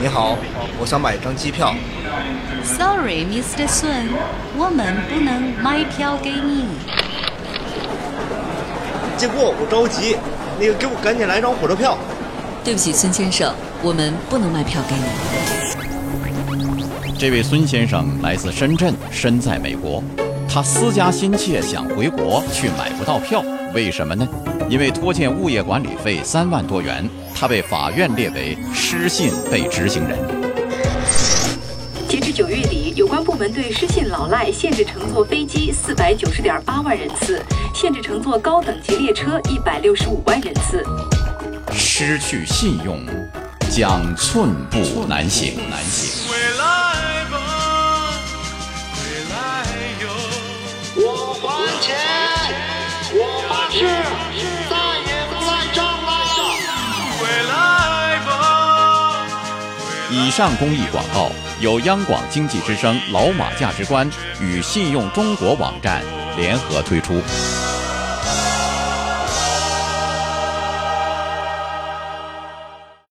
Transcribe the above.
你好，我想买一张机票。Sorry, Mr. Sun，，我们不能买票给你。结果我着急，那个给我赶紧来张火车票。对不起，孙先生，我们不能卖票给你。这位孙先生来自深圳，身在美国，他思家心切想回国，却买不到票，为什么呢？因为拖欠物业管理费三万多元，他被法院列为失信被执行人。截至九月底，有关部门对失信老赖限制乘坐飞机四百九十点八万人次，限制乘坐高等级列车一百六十五万人次。失去信用，将寸步难行。难行。回来吧，回来哟！我还钱，以上公益广告由央广经济之声《老马价值观》与信用中国网站联合推出。